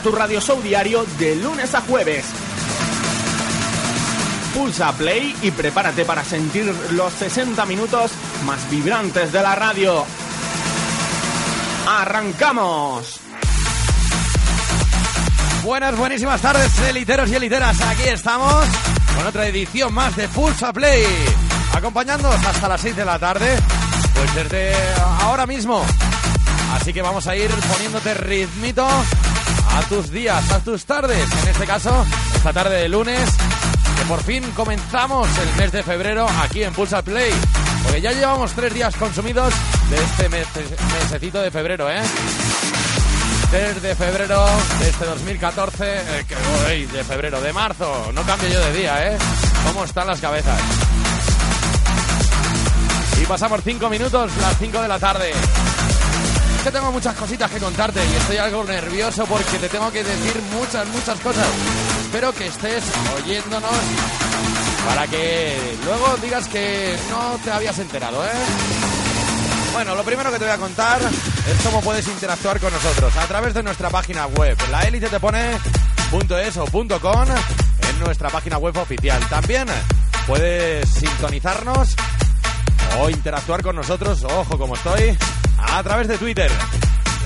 tu radio show diario de lunes a jueves. Pulsa play y prepárate para sentir los 60 minutos más vibrantes de la radio. ¡Arrancamos! Buenas, buenísimas tardes, eliteros y eliteras. Aquí estamos con otra edición más de Pulsa Play. Acompañándonos hasta las 6 de la tarde, pues desde ahora mismo. Así que vamos a ir poniéndote ritmito a tus días, a tus tardes. En este caso, esta tarde de lunes, que por fin comenzamos el mes de febrero aquí en Pulsa Play. Porque ya llevamos tres días consumidos de este mes, mesecito de febrero, ¿eh? 3 de febrero de este 2014, eh, que, de febrero, de marzo, no cambio yo de día, ¿eh? ¿Cómo están las cabezas? Y pasamos 5 minutos, las 5 de la tarde. Que tengo muchas cositas que contarte y estoy algo nervioso porque te tengo que decir muchas, muchas cosas. Espero que estés oyéndonos para que luego digas que no te habías enterado, ¿eh? Bueno, lo primero que te voy a contar es cómo puedes interactuar con nosotros a través de nuestra página web. La élite te pone .es o .com en nuestra página web oficial. También puedes sintonizarnos o interactuar con nosotros, ojo como estoy, a través de Twitter,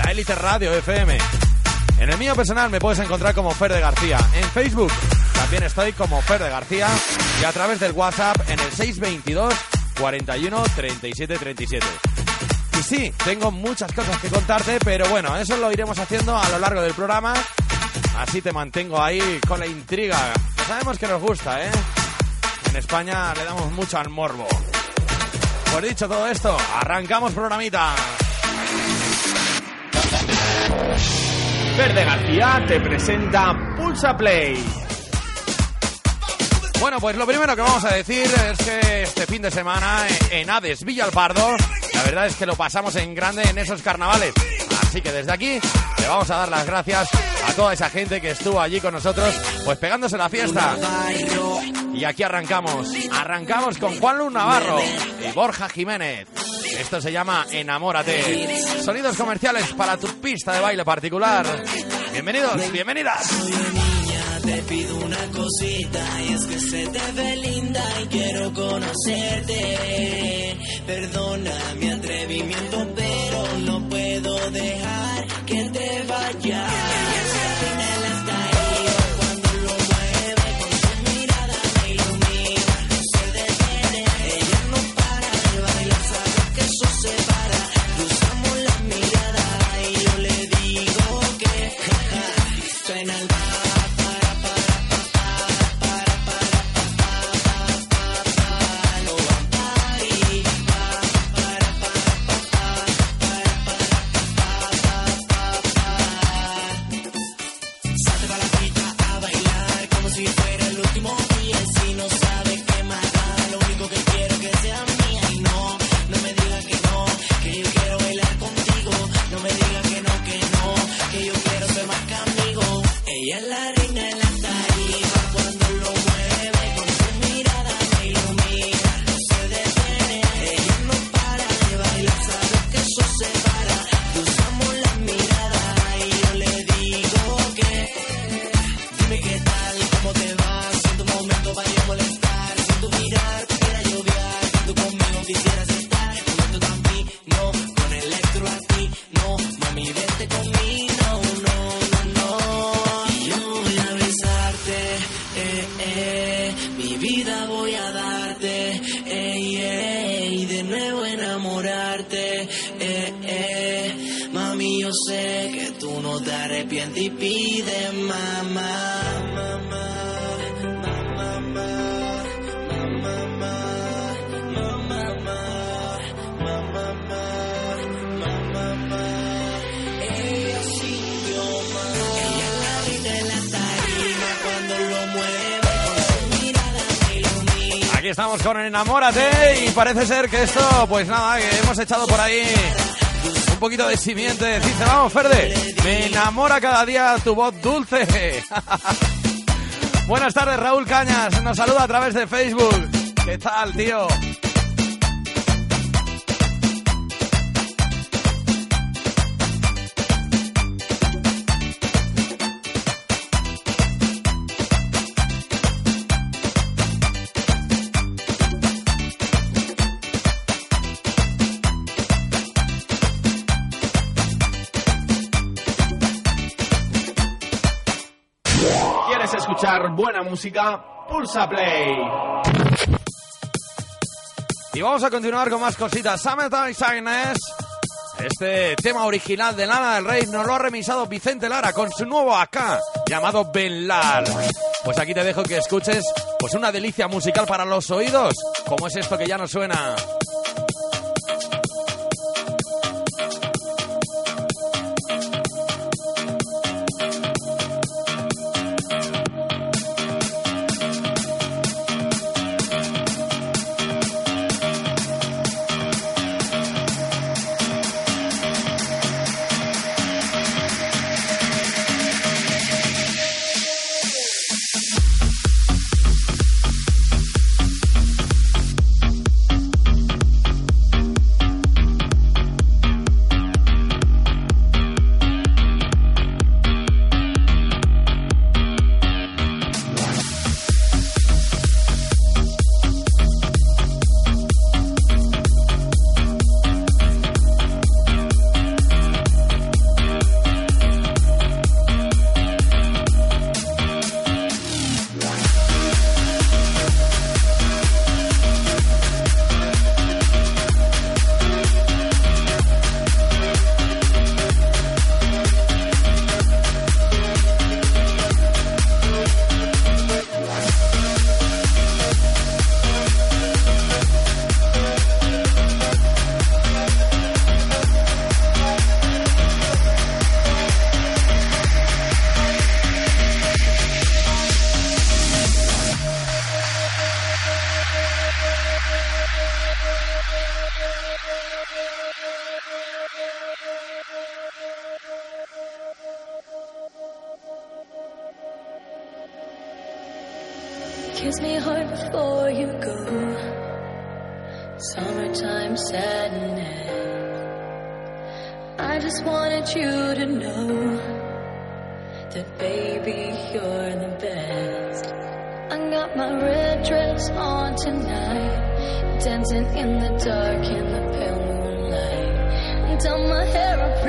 la élite radio FM. En el mío personal me puedes encontrar como Fer de García. En Facebook también estoy como Fer de García y a través del WhatsApp en el 622 41 37 37. Y sí, tengo muchas cosas que contarte, pero bueno, eso lo iremos haciendo a lo largo del programa. Así te mantengo ahí con la intriga. Que sabemos que nos gusta, ¿eh? En España le damos mucho al morbo. Pues dicho todo esto, arrancamos programita. Verde García te presenta Pulsa Play. Bueno, pues lo primero que vamos a decir es que este fin de semana en Hades Villalpardo, la verdad es que lo pasamos en grande en esos carnavales. Así que desde aquí le vamos a dar las gracias a toda esa gente que estuvo allí con nosotros, pues pegándose la fiesta. Y aquí arrancamos. Arrancamos con Juan Luis Navarro y Borja Jiménez. Esto se llama Enamórate. Sonidos comerciales para tu pista de baile particular. Bienvenidos, bienvenidas. Te pido una cosita y es que se te ve linda y quiero conocerte. Perdona mi atrevimiento, pero no puedo dejar que te vayas. Tú no te arrepientes y pides mamá, mamá. Aquí estamos con Enamórate y parece ser que esto, pues nada, que hemos echado por ahí un poquito de simiente. Dice, vamos, Ferde, me enamora cada día tu voz dulce. Buenas tardes, Raúl Cañas, nos saluda a través de Facebook. ¿Qué tal, tío? Buena música, pulsa play. Y vamos a continuar con más cositas. Summertime Sadness. Este tema original de Lana del Rey nos lo ha remisado Vicente Lara con su nuevo AK llamado Benlar. Pues aquí te dejo que escuches pues una delicia musical para los oídos, como es esto que ya nos suena.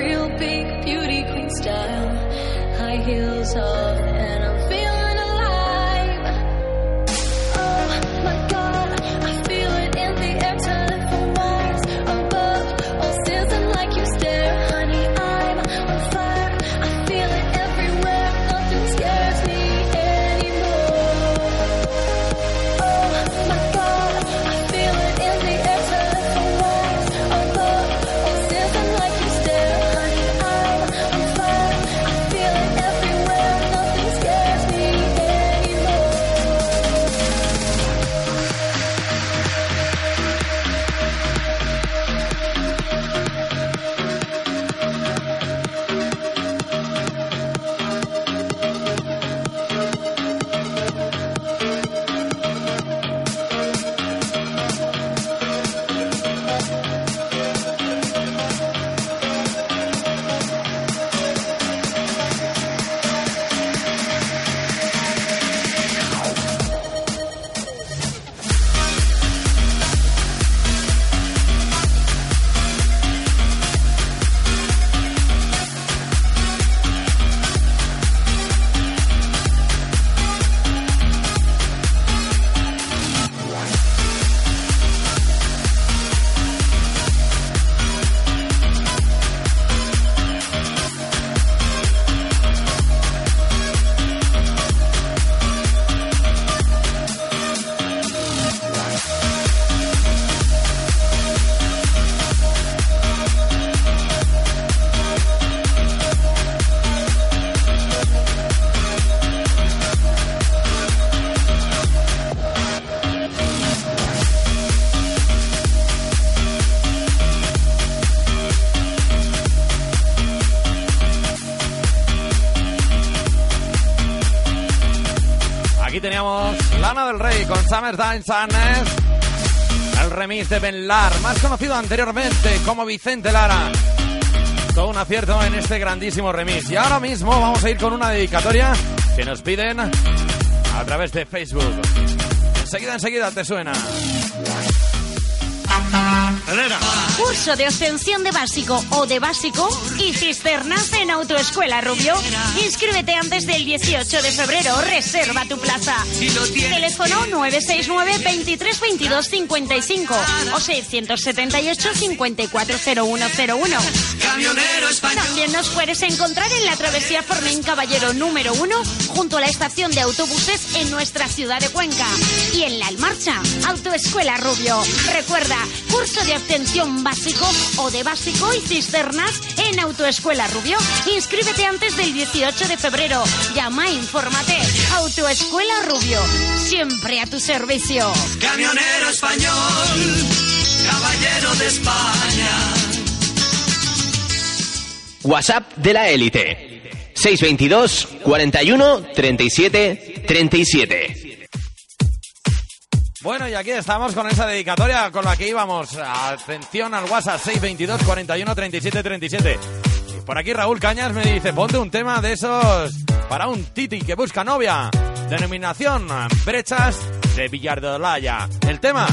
Real big, beauty queen style, high heels off, Summertime Sadness. El remix de Ben Lar, más conocido anteriormente como Vicente Lara. Todo un acierto en este grandísimo remix. Y ahora mismo vamos a ir con una dedicatoria que nos piden a través de Facebook. Enseguida, enseguida te suena. Herrera. Curso de obtención de básico o de básico y cisternas en Autoescuela Rubio. Inscríbete antes del 18 de febrero. Reserva tu plaza. Teléfono 969 23 22 55 o 678 540101. También nos puedes encontrar en la travesía Fornén Caballero número 1 junto a la estación de autobuses en nuestra ciudad de Cuenca. Y en La Almarcha, Autoescuela Rubio. Recuerda, curso de obtención básico o de básico y cisternas en Autoescuela Rubio. Inscríbete antes del 18 de febrero. Llama e infórmate. Autoescuela Rubio. Siempre a tu servicio. Camionero español, caballero de España. WhatsApp de la élite. 622 41 37 37. Bueno, y aquí estamos con esa dedicatoria con la que íbamos. Atención al WhatsApp 622 41 37 37. Y por aquí Raúl Cañas me dice, ponte un tema de esos para un titi que busca novia. Denominación Brechas de Villardolaya. El tema,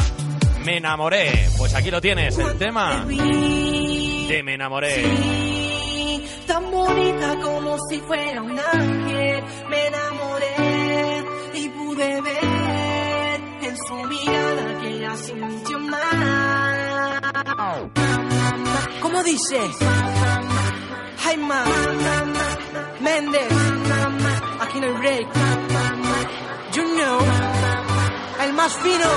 me enamoré. Pues aquí lo tienes, el tema de me enamoré. tan bonita como si fuera un ángel. Me enamoré y pude ver en su mirada que la sintió más. ¿Cómo dice? Jaime Méndez, aquí no hay break. You know, el más fino.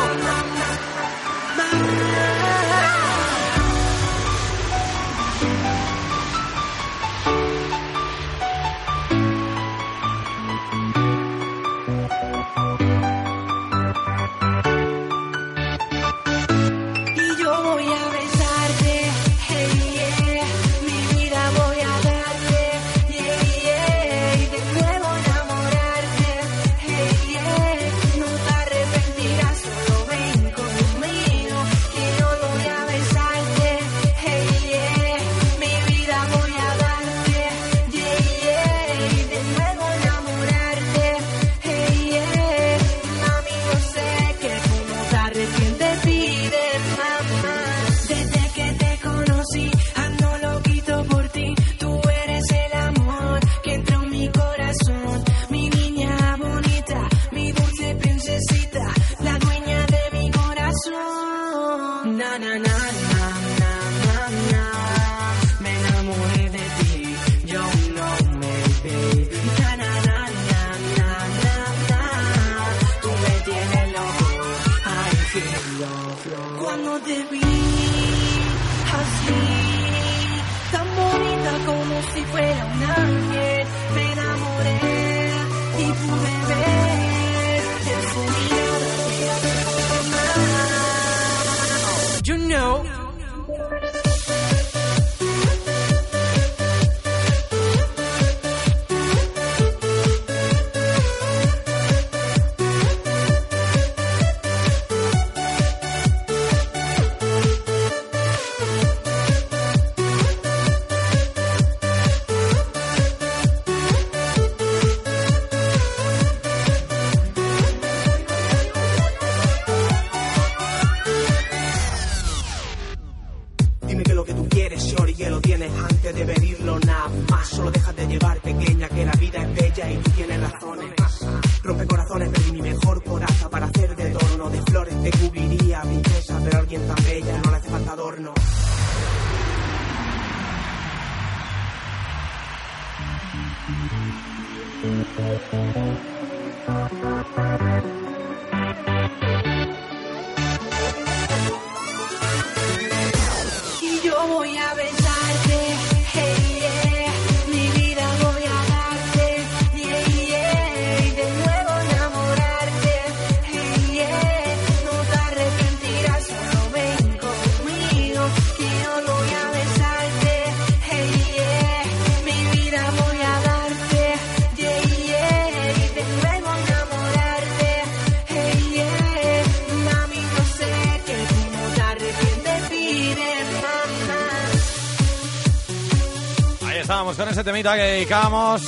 temita que dedicamos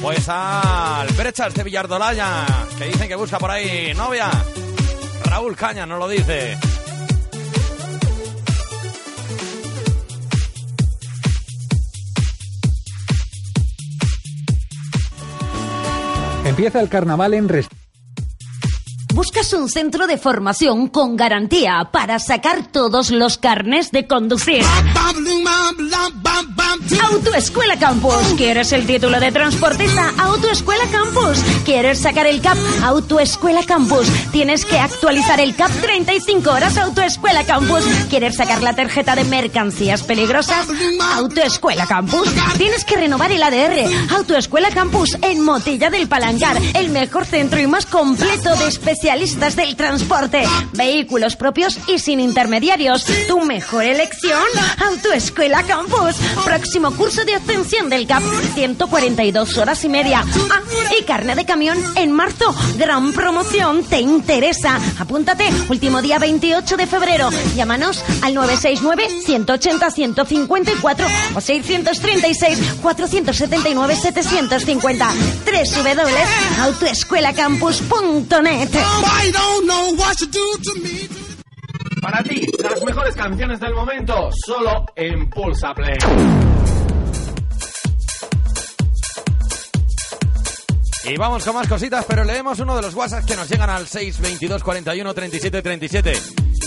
pues al Brechas de Villardolaya, que dicen que busca por ahí novia. Raúl Caña nos lo dice. Empieza el carnaval en Rest. Busca ¿Buscas un centro de formación con garantía para sacar todos los carnes de conducir? Autoescuela Campus. ¿Quieres el título de transportista? Autoescuela Campus. ¿Quieres sacar el CAP? Autoescuela Campus. Tienes que actualizar el CAP 35 horas Autoescuela Campus. ¿Quieres sacar la tarjeta de mercancías peligrosas? Autoescuela Campus. Tienes que renovar el ADR. Autoescuela Campus en Motilla del Palancar. El mejor centro y más completo de especialistas del transporte. Vehículos propios y sin intermediarios. Tu mejor elección. Autoescuela Campus. Próximo curso de obtención del CAP. 142 horas y media. Ah, y carne de camión en marzo. Gran promoción. ¿Te interesa? Apúntate. Último día 28 de febrero. Llámanos al 969-180-154 o 636-479-750. www.autoescuelacampus.net. Para ti, las mejores canciones del momento, solo en Pulsa Play. Y vamos con más cositas, pero leemos uno de los WhatsApp que nos llegan al 622 41 37 37.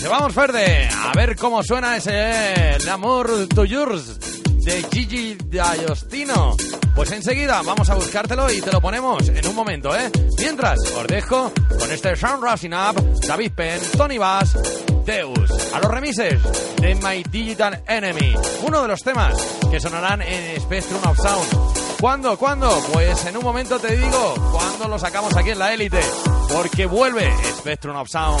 Y vamos, Ferde, a ver cómo suena ese El amor to yours de Gigi D'Agostino. Pues enseguida vamos a buscártelo y te lo ponemos en un momento, ¿eh? Mientras, os dejo con este Sound Rising Up, David Penn, Tony Bass, Deus, a los remises de My Digital Enemy, uno de los temas que sonarán en Spectrum of Sound. ¿Cuándo? ¿Cuándo? Pues en un momento te digo cuándo lo sacamos aquí en la élite, porque vuelve Spectrum of Sound.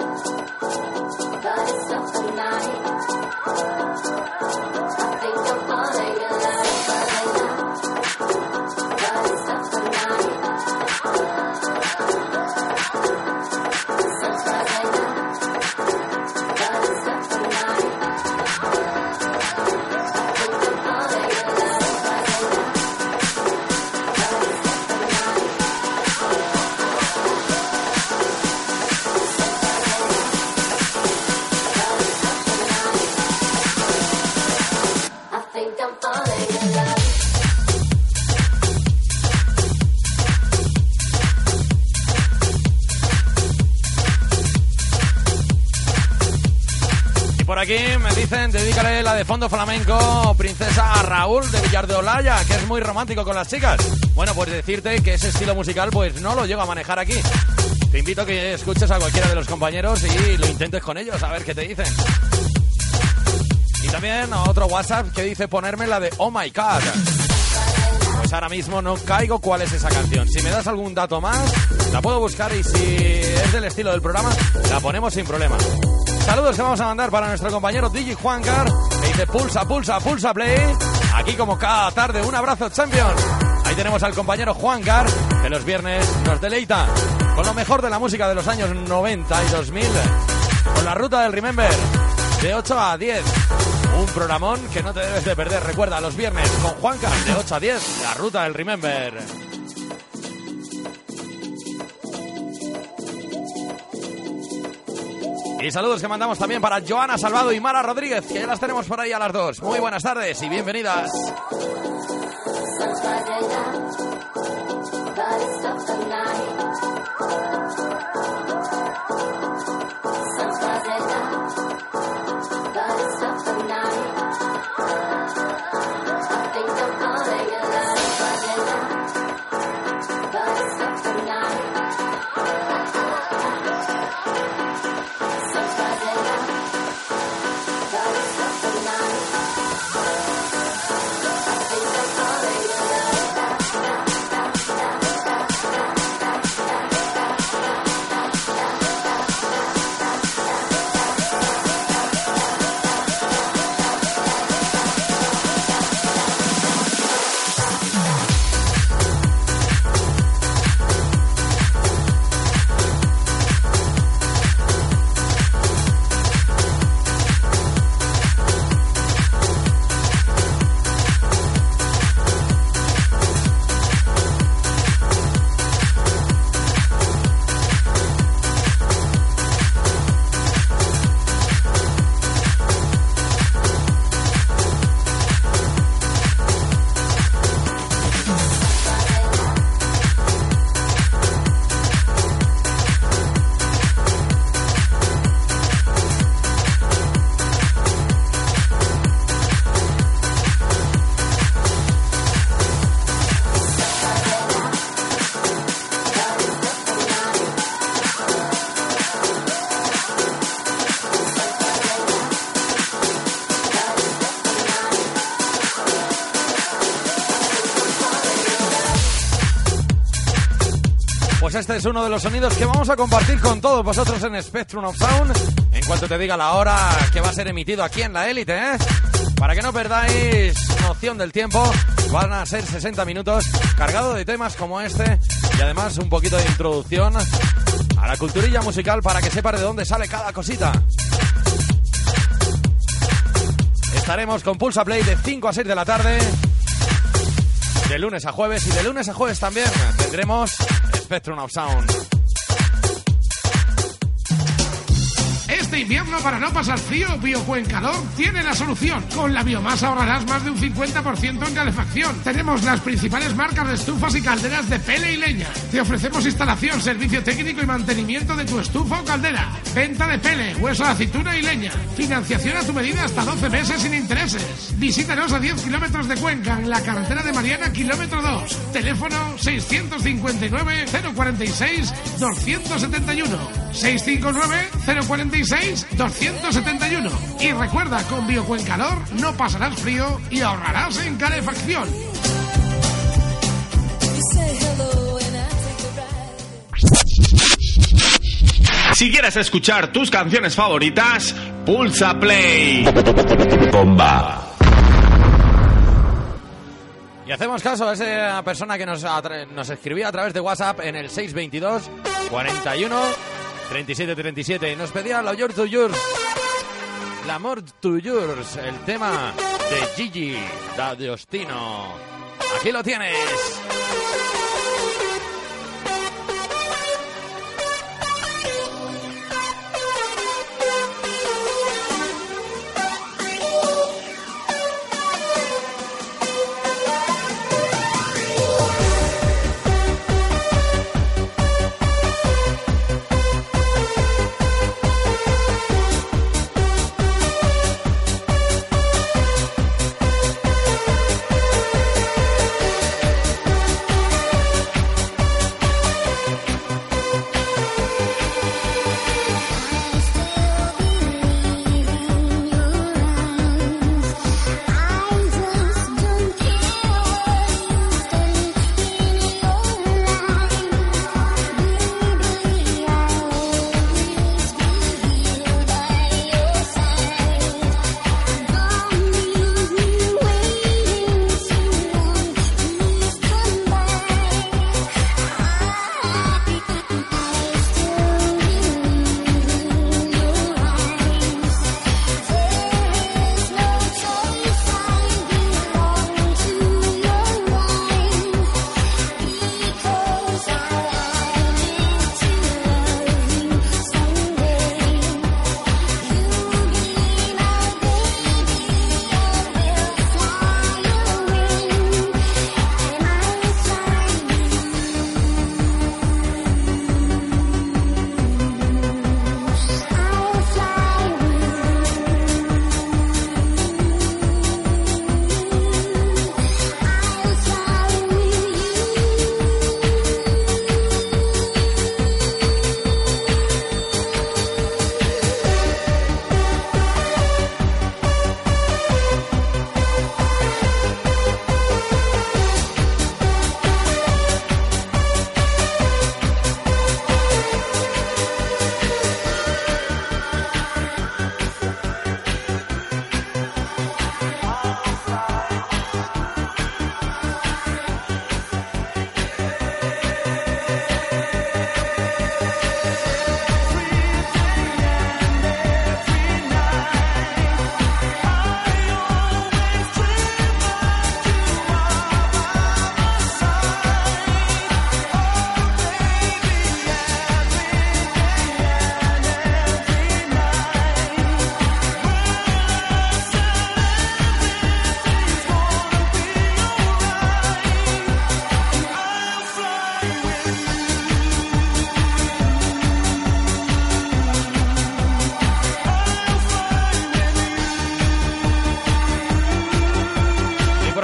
me dicen, dedícale la de fondo flamenco, princesa a Raúl de Villar de Olaya, que es muy romántico con las chicas. Bueno, pues decirte que ese estilo musical pues no lo llego a manejar aquí. Te invito a que escuches a cualquiera de los compañeros y lo intentes con ellos, a ver qué te dicen. Y también a otro WhatsApp que dice ponerme la de Oh My God. Pues ahora mismo no caigo cuál es esa canción. Si me das algún dato más, la puedo buscar y si es del estilo del programa, la ponemos sin problema. Saludos que vamos a mandar para nuestro compañero Digi Juancar, que dice pulsa, pulsa, pulsa play. Aquí como cada tarde, un abrazo champion. Ahí tenemos al compañero Juancar, que los viernes nos deleita con lo mejor de la música de los años 90 y 2000. Con la ruta del Remember, de 8 a 10. Un programón que no te debes de perder. Recuerda, los viernes con Juancar, de 8 a 10, la ruta del Remember. Y saludos que mandamos también para Joana Salvado y Mara Rodríguez, que ya las tenemos por ahí a las dos. Muy buenas tardes y bienvenidas. Este es uno de los sonidos que vamos a compartir con todos vosotros en Spectrum of Sound. En cuanto te diga la hora que va a ser emitido aquí en la élite, ¿eh? Para que no perdáis noción del tiempo, van a ser 60 minutos cargado de temas como este y además un poquito de introducción a la culturilla musical para que sepas de dónde sale cada cosita. Estaremos con Pulsa Play de 5 a 6 de la tarde, de lunes a jueves y de lunes a jueves también tendremos Spectrum of Sound. Este invierno, para no pasar frío, Biocuencador tiene la solución. Con la biomasa ahorrarás más de un 50% en calefacción. Tenemos las principales marcas de estufas y calderas de pele y leña. Te ofrecemos instalación, servicio técnico y mantenimiento de tu estufa o caldera. Venta de pele, hueso de aceituna y leña. Financiación a tu medida hasta 12 meses sin intereses. Visítanos a 10 kilómetros de Cuenca, en la carretera de Mariana, kilómetro 2. Teléfono 659 046 271. 659 046 271. Y recuerda, con Biocuencador no pasarás frío y ahorrarás en calefacción. Si quieres escuchar tus canciones favoritas, pulsa play. Bomba. Y hacemos caso a esa persona que nos, nos escribía a través de WhatsApp en el 622 41 37 37 y nos pedía la Yours to Yours. L'amor to yours, el tema de Gigi D'Agostino. Aquí lo tienes.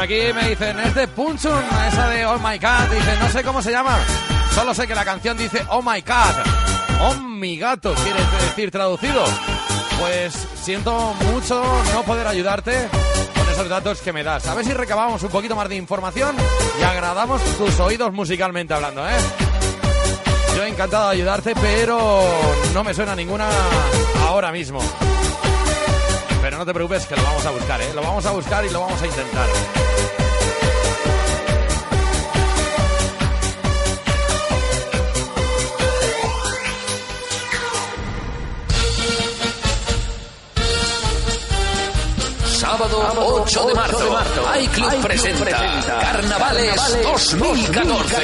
Aquí me dicen, es de Punchun, esa de Oh My God. Dice, no sé cómo se llama. Solo sé que la canción dice Oh My God. Oh mi gato, quiere decir traducido. Pues siento mucho no poder ayudarte con esos datos que me das. A ver si recabamos un poquito más de información y agradamos tus oídos musicalmente hablando, ¿eh? Yo encantado de ayudarte, pero no me suena ninguna ahora mismo. Pero no te preocupes que lo vamos a buscar, ¿eh? Lo vamos a buscar y lo vamos a intentar. Sábado 8 de marzo, iClub presenta Carnavales 2014.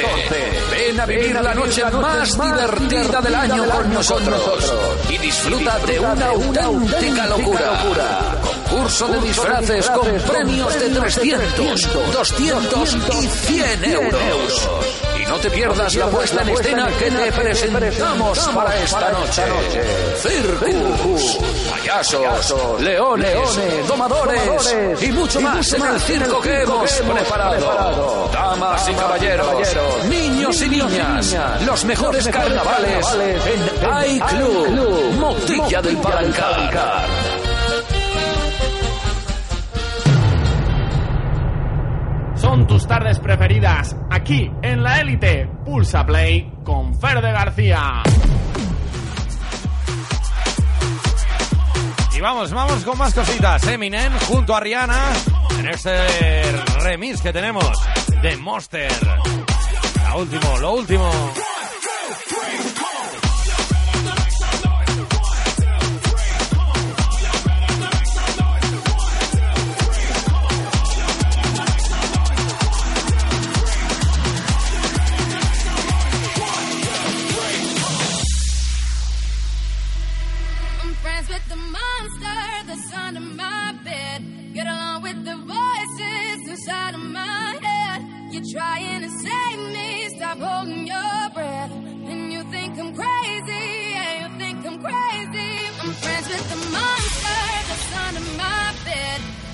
Ven a vivir la noche más divertida del año con nosotros. y disfruta de una auténtica locura. Concurso de disfraces con premios de 300, 200 y 100 euros. Y no te pierdas la puesta en escena que te presentamos para esta noche. Circus, payasos, leones, domadores y mucho más en el circo que hemos preparado. Damas y caballeros, niños y niñas, los mejores carnavales en iClub, Motilla del Palancar. Tus tardes preferidas aquí en la élite. Pulsa Play con Fer de García. Y vamos, vamos con más cositas. Eminem junto a Rihanna en este remix que tenemos de Monster. La último, lo último.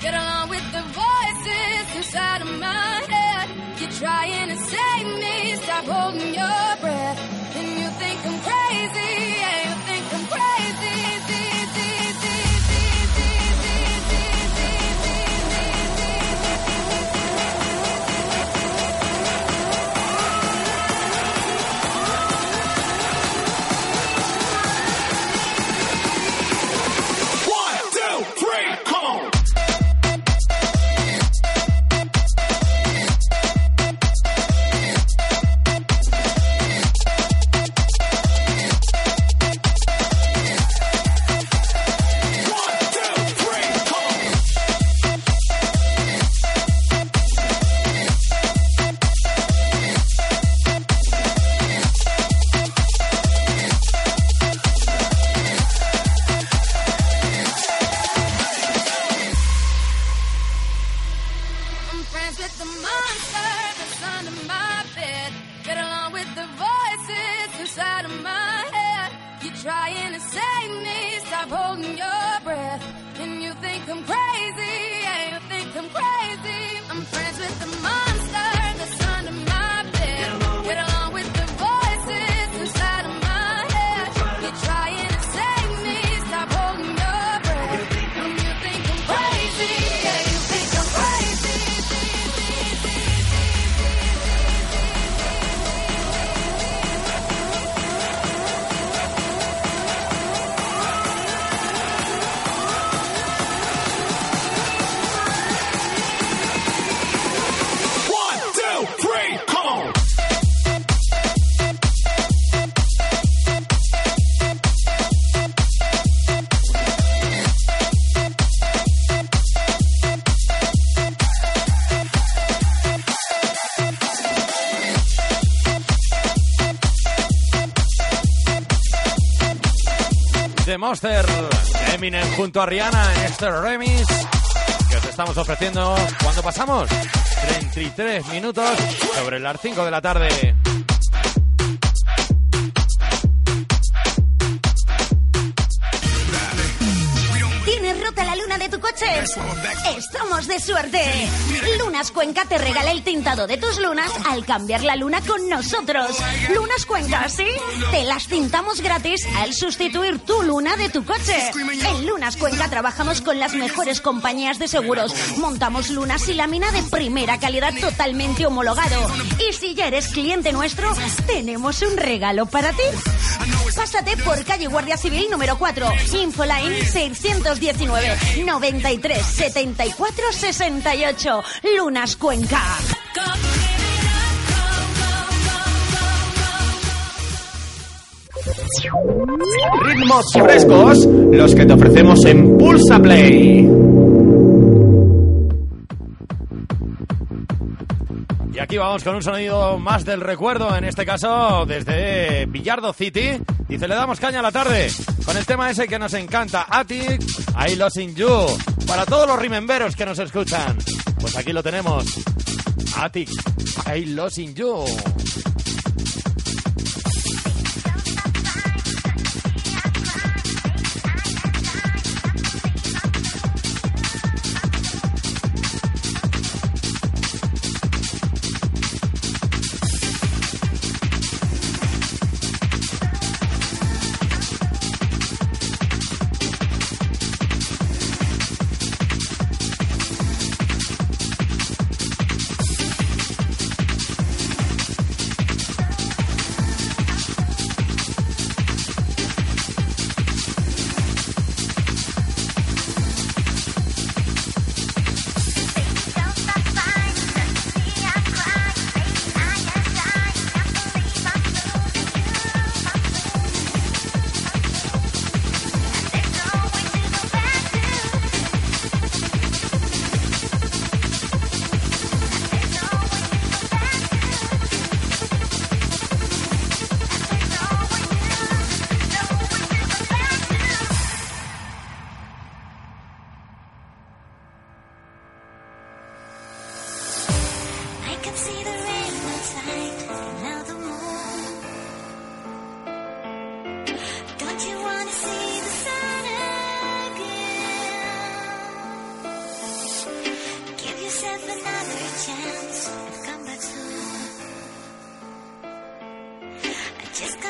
Get along with the Eminem junto a Rihanna en este remix que os estamos ofreciendo cuando pasamos 33 minutos sobre las 5 de la tarde. ¿Tienes rota la luna de tu coche? De suerte. Lunas Cuenca te regala el tintado de tus lunas al cambiar la luna con nosotros. Lunas Cuenca, ¿sí? Te las tintamos gratis al sustituir tu luna de tu coche. En Lunas Cuenca trabajamos con las mejores compañías de seguros. Montamos lunas y lámina de primera calidad totalmente homologado. Y si ya eres cliente nuestro, tenemos un regalo para ti. Pásate por calle Guardia Civil número 4, Infoline 619 93 74 68, Lunas Cuenca. Ritmos frescos, los que te ofrecemos en Pulsa Play. Y aquí vamos con un sonido más del recuerdo, en este caso desde Villardo City. Dice, le damos caña a la tarde con el tema ese que nos encanta, Attic, I Lost in You. Para todos los rememberos que nos escuchan, pues aquí lo tenemos. Attic, I Lost in You.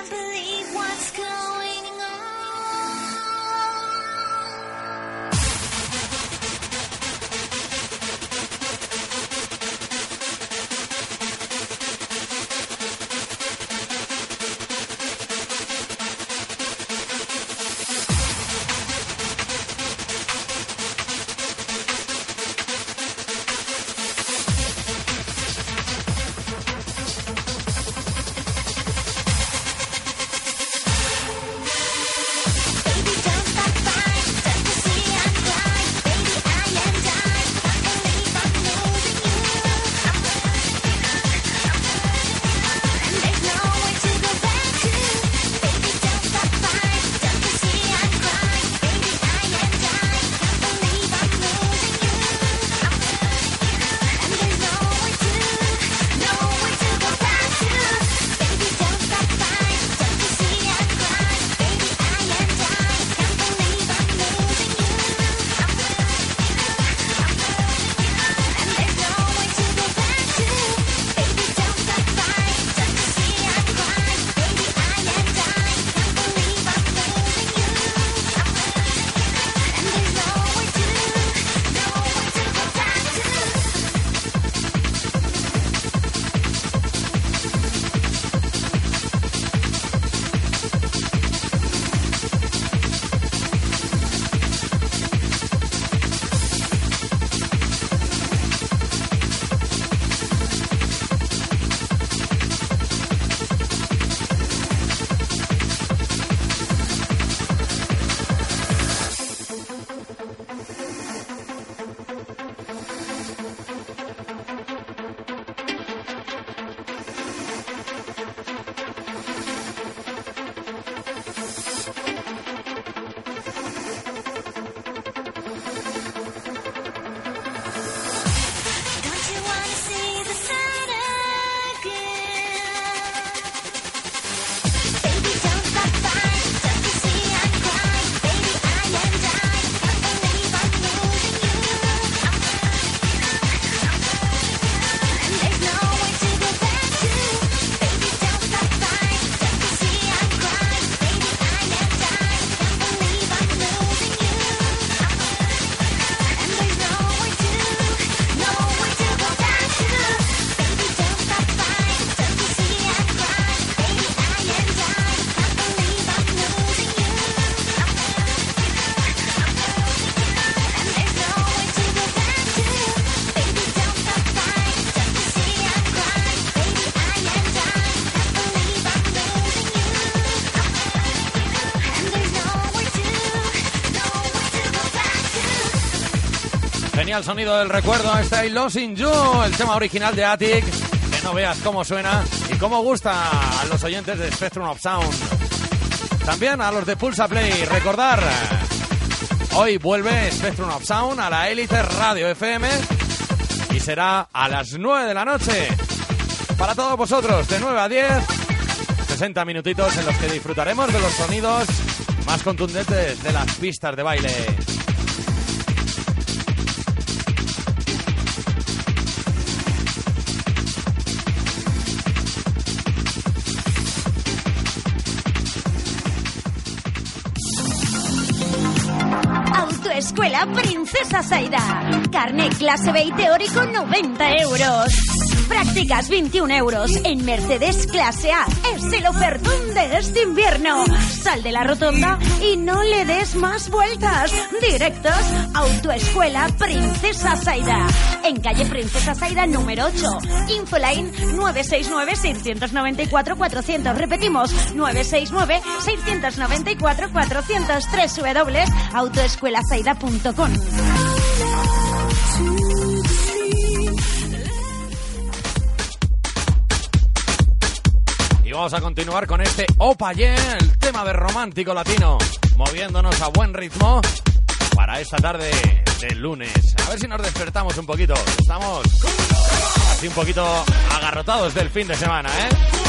Can't believe what's going Genial sonido del recuerdo, este I Losing You, el tema original de Attic. Que no veas cómo suena y cómo gusta a los oyentes de Spectrum of Sound. También a los de Pulsa Play. Recordar, hoy vuelve Spectrum of Sound a la Elite Radio FM y será a las 9 de la noche. Para todos vosotros, de 9 a 10, 60 minutitos en los que disfrutaremos de los sonidos más contundentes de las pistas de baile. Autoescuela Princesa Saida. Carnet clase B y teórico 90 euros. Prácticas 21 euros en Mercedes clase A. Es el ofertón de este invierno. Sal de la rotonda y no le des más vueltas. Directos Autoescuela Princesa Saida. En calle Princesa Saida número 8. Infoline 969-694-400. Repetimos, 969-694-400. 3 vamos a continuar con este Opaye, el tema de romántico latino, moviéndonos a buen ritmo para esta tarde de lunes. A ver si nos despertamos un poquito. Estamos así un poquito agarrotados del fin de semana, ¿eh?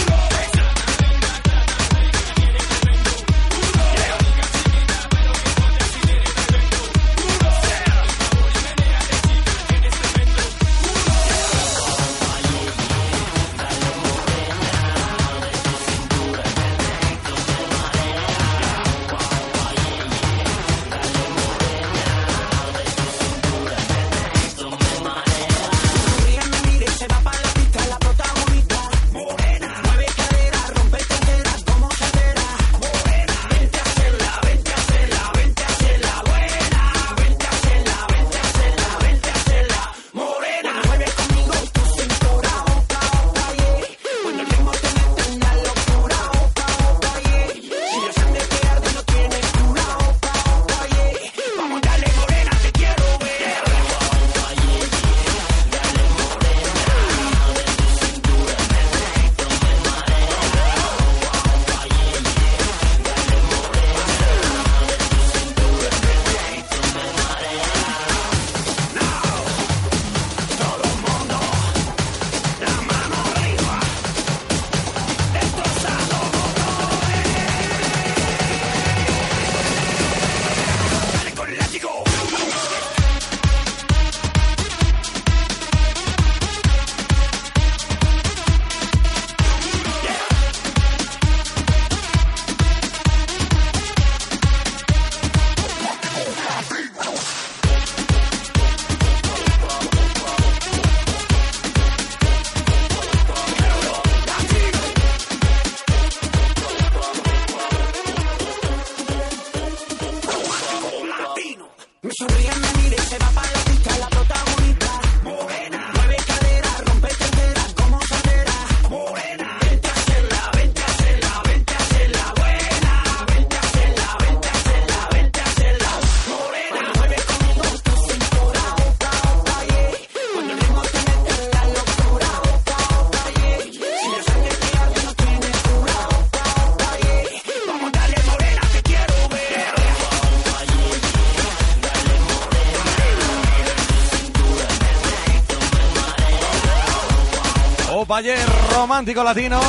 Romántico latino,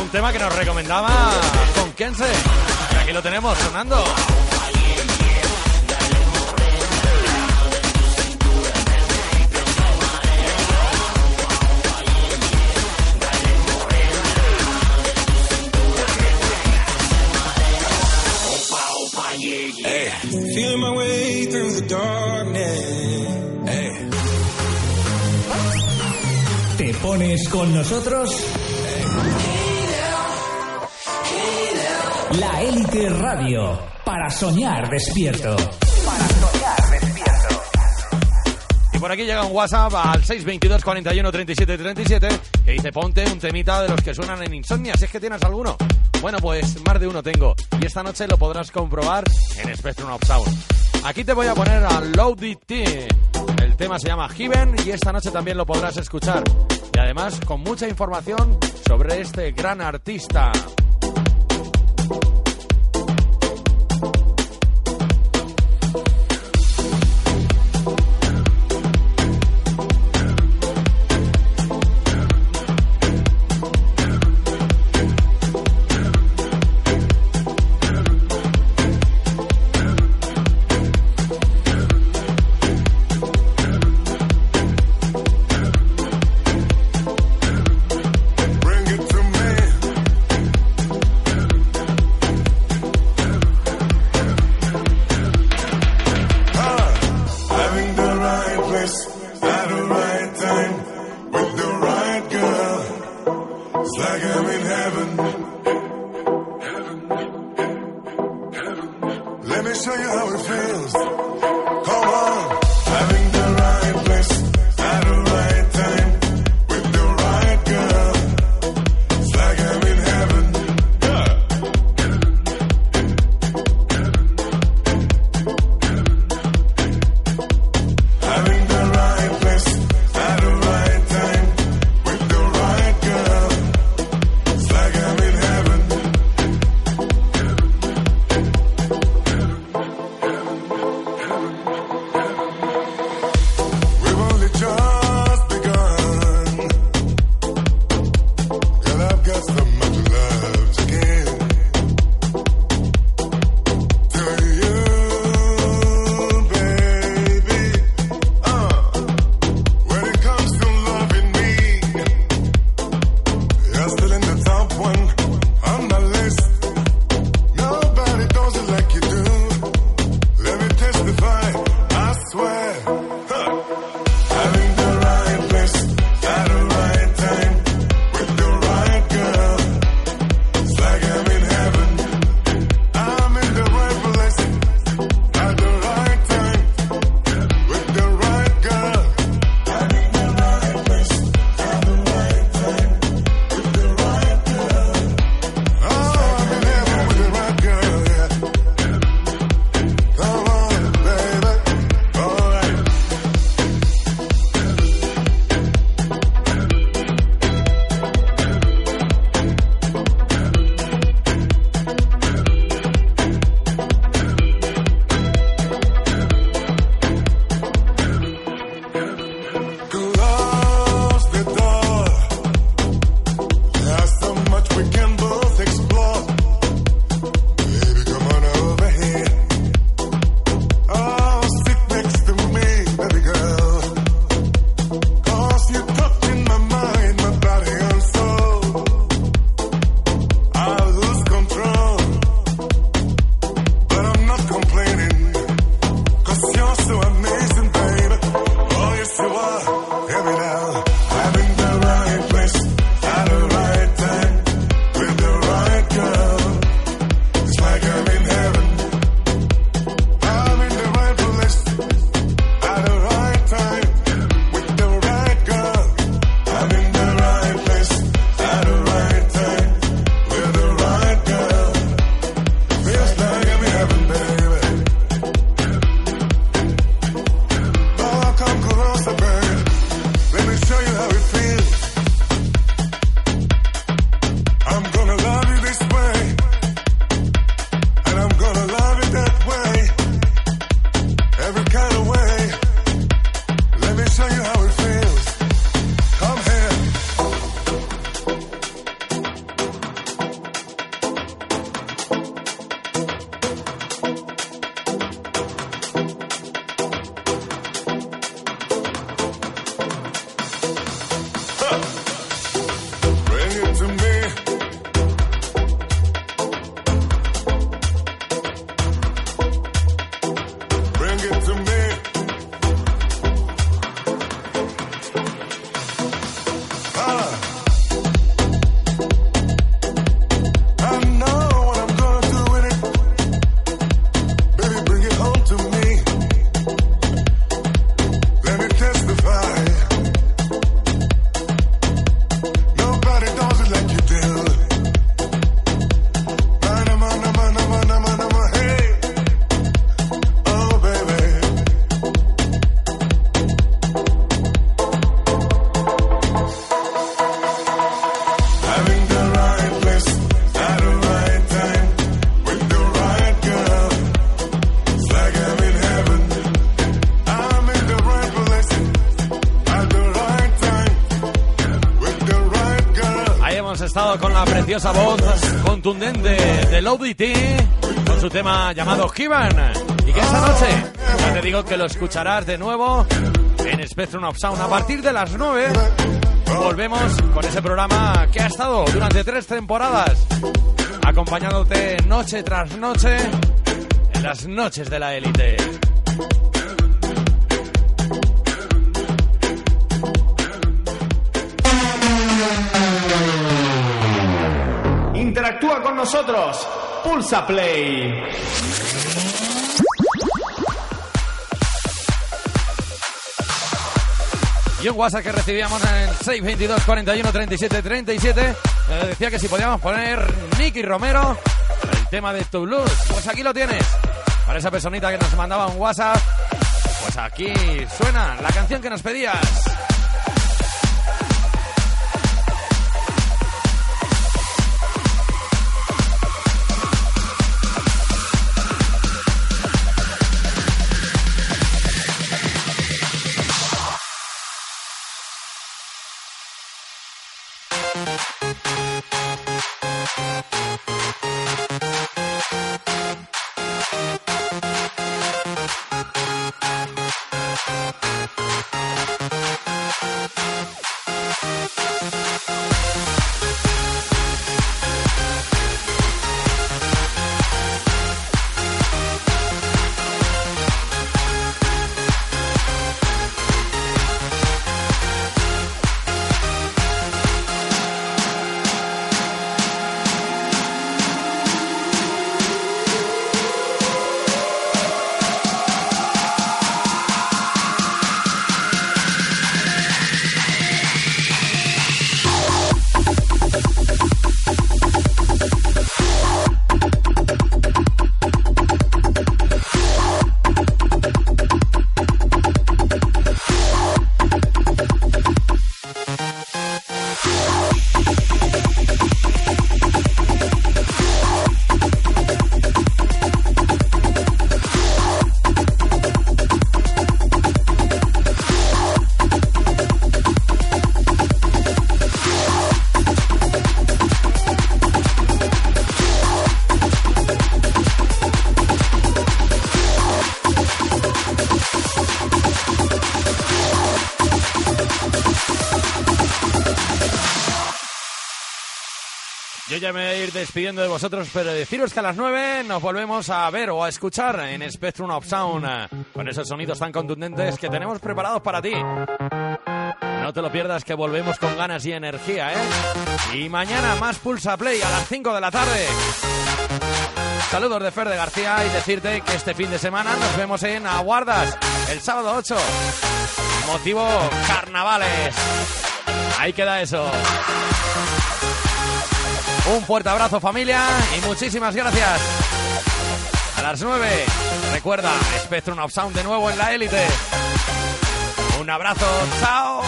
un tema que nos recomendaba con Kense. Y aquí lo tenemos sonando. Hey, feeling my way through the darkness. Pones con nosotros? La Élite Radio, para soñar despierto. Y por aquí llega un WhatsApp al 622 41 37 37 que dice ponte un temita de los que suenan en Insomnia, si es que tienes alguno. Bueno, pues más de uno tengo y esta noche lo podrás comprobar en Spectrum of Sound. Aquí te voy a poner a Loaded T El tema se llama Given y esta noche también lo podrás escuchar. Y además con mucha información sobre este gran artista. T con su tema llamado Kivan. Y que esta noche, ya te digo que lo escucharás de nuevo en Spectrum of Sound a partir de las 9. Volvemos con ese programa que ha estado durante tres temporadas acompañándote noche tras noche en las noches de la élite. Nosotros. Pulsa Play. Y un WhatsApp que recibíamos en el 622 41 37 37 eh, decía que si podíamos poner Nicky Romero el tema de blues. Pues aquí lo tienes. Para esa personita que nos mandaba un WhatsApp, pues aquí suena la canción que nos pedías. Despidiendo de vosotros, pero deciros que a las 9 nos volvemos a ver o a escuchar en Spectrum of Sound eh, con esos sonidos tan contundentes que tenemos preparados para ti. No te lo pierdas que volvemos con ganas y energía, ¿eh? Y mañana más Pulsa Play a las 5 de la tarde. Saludos de Fer de García y decirte que este fin de semana nos vemos en Aguardas el sábado 8. Motivo carnavales. Ahí queda eso. Un fuerte abrazo familia y muchísimas gracias. A las 9, recuerda, Spectrum of Sound de nuevo en la élite. Un abrazo, chao.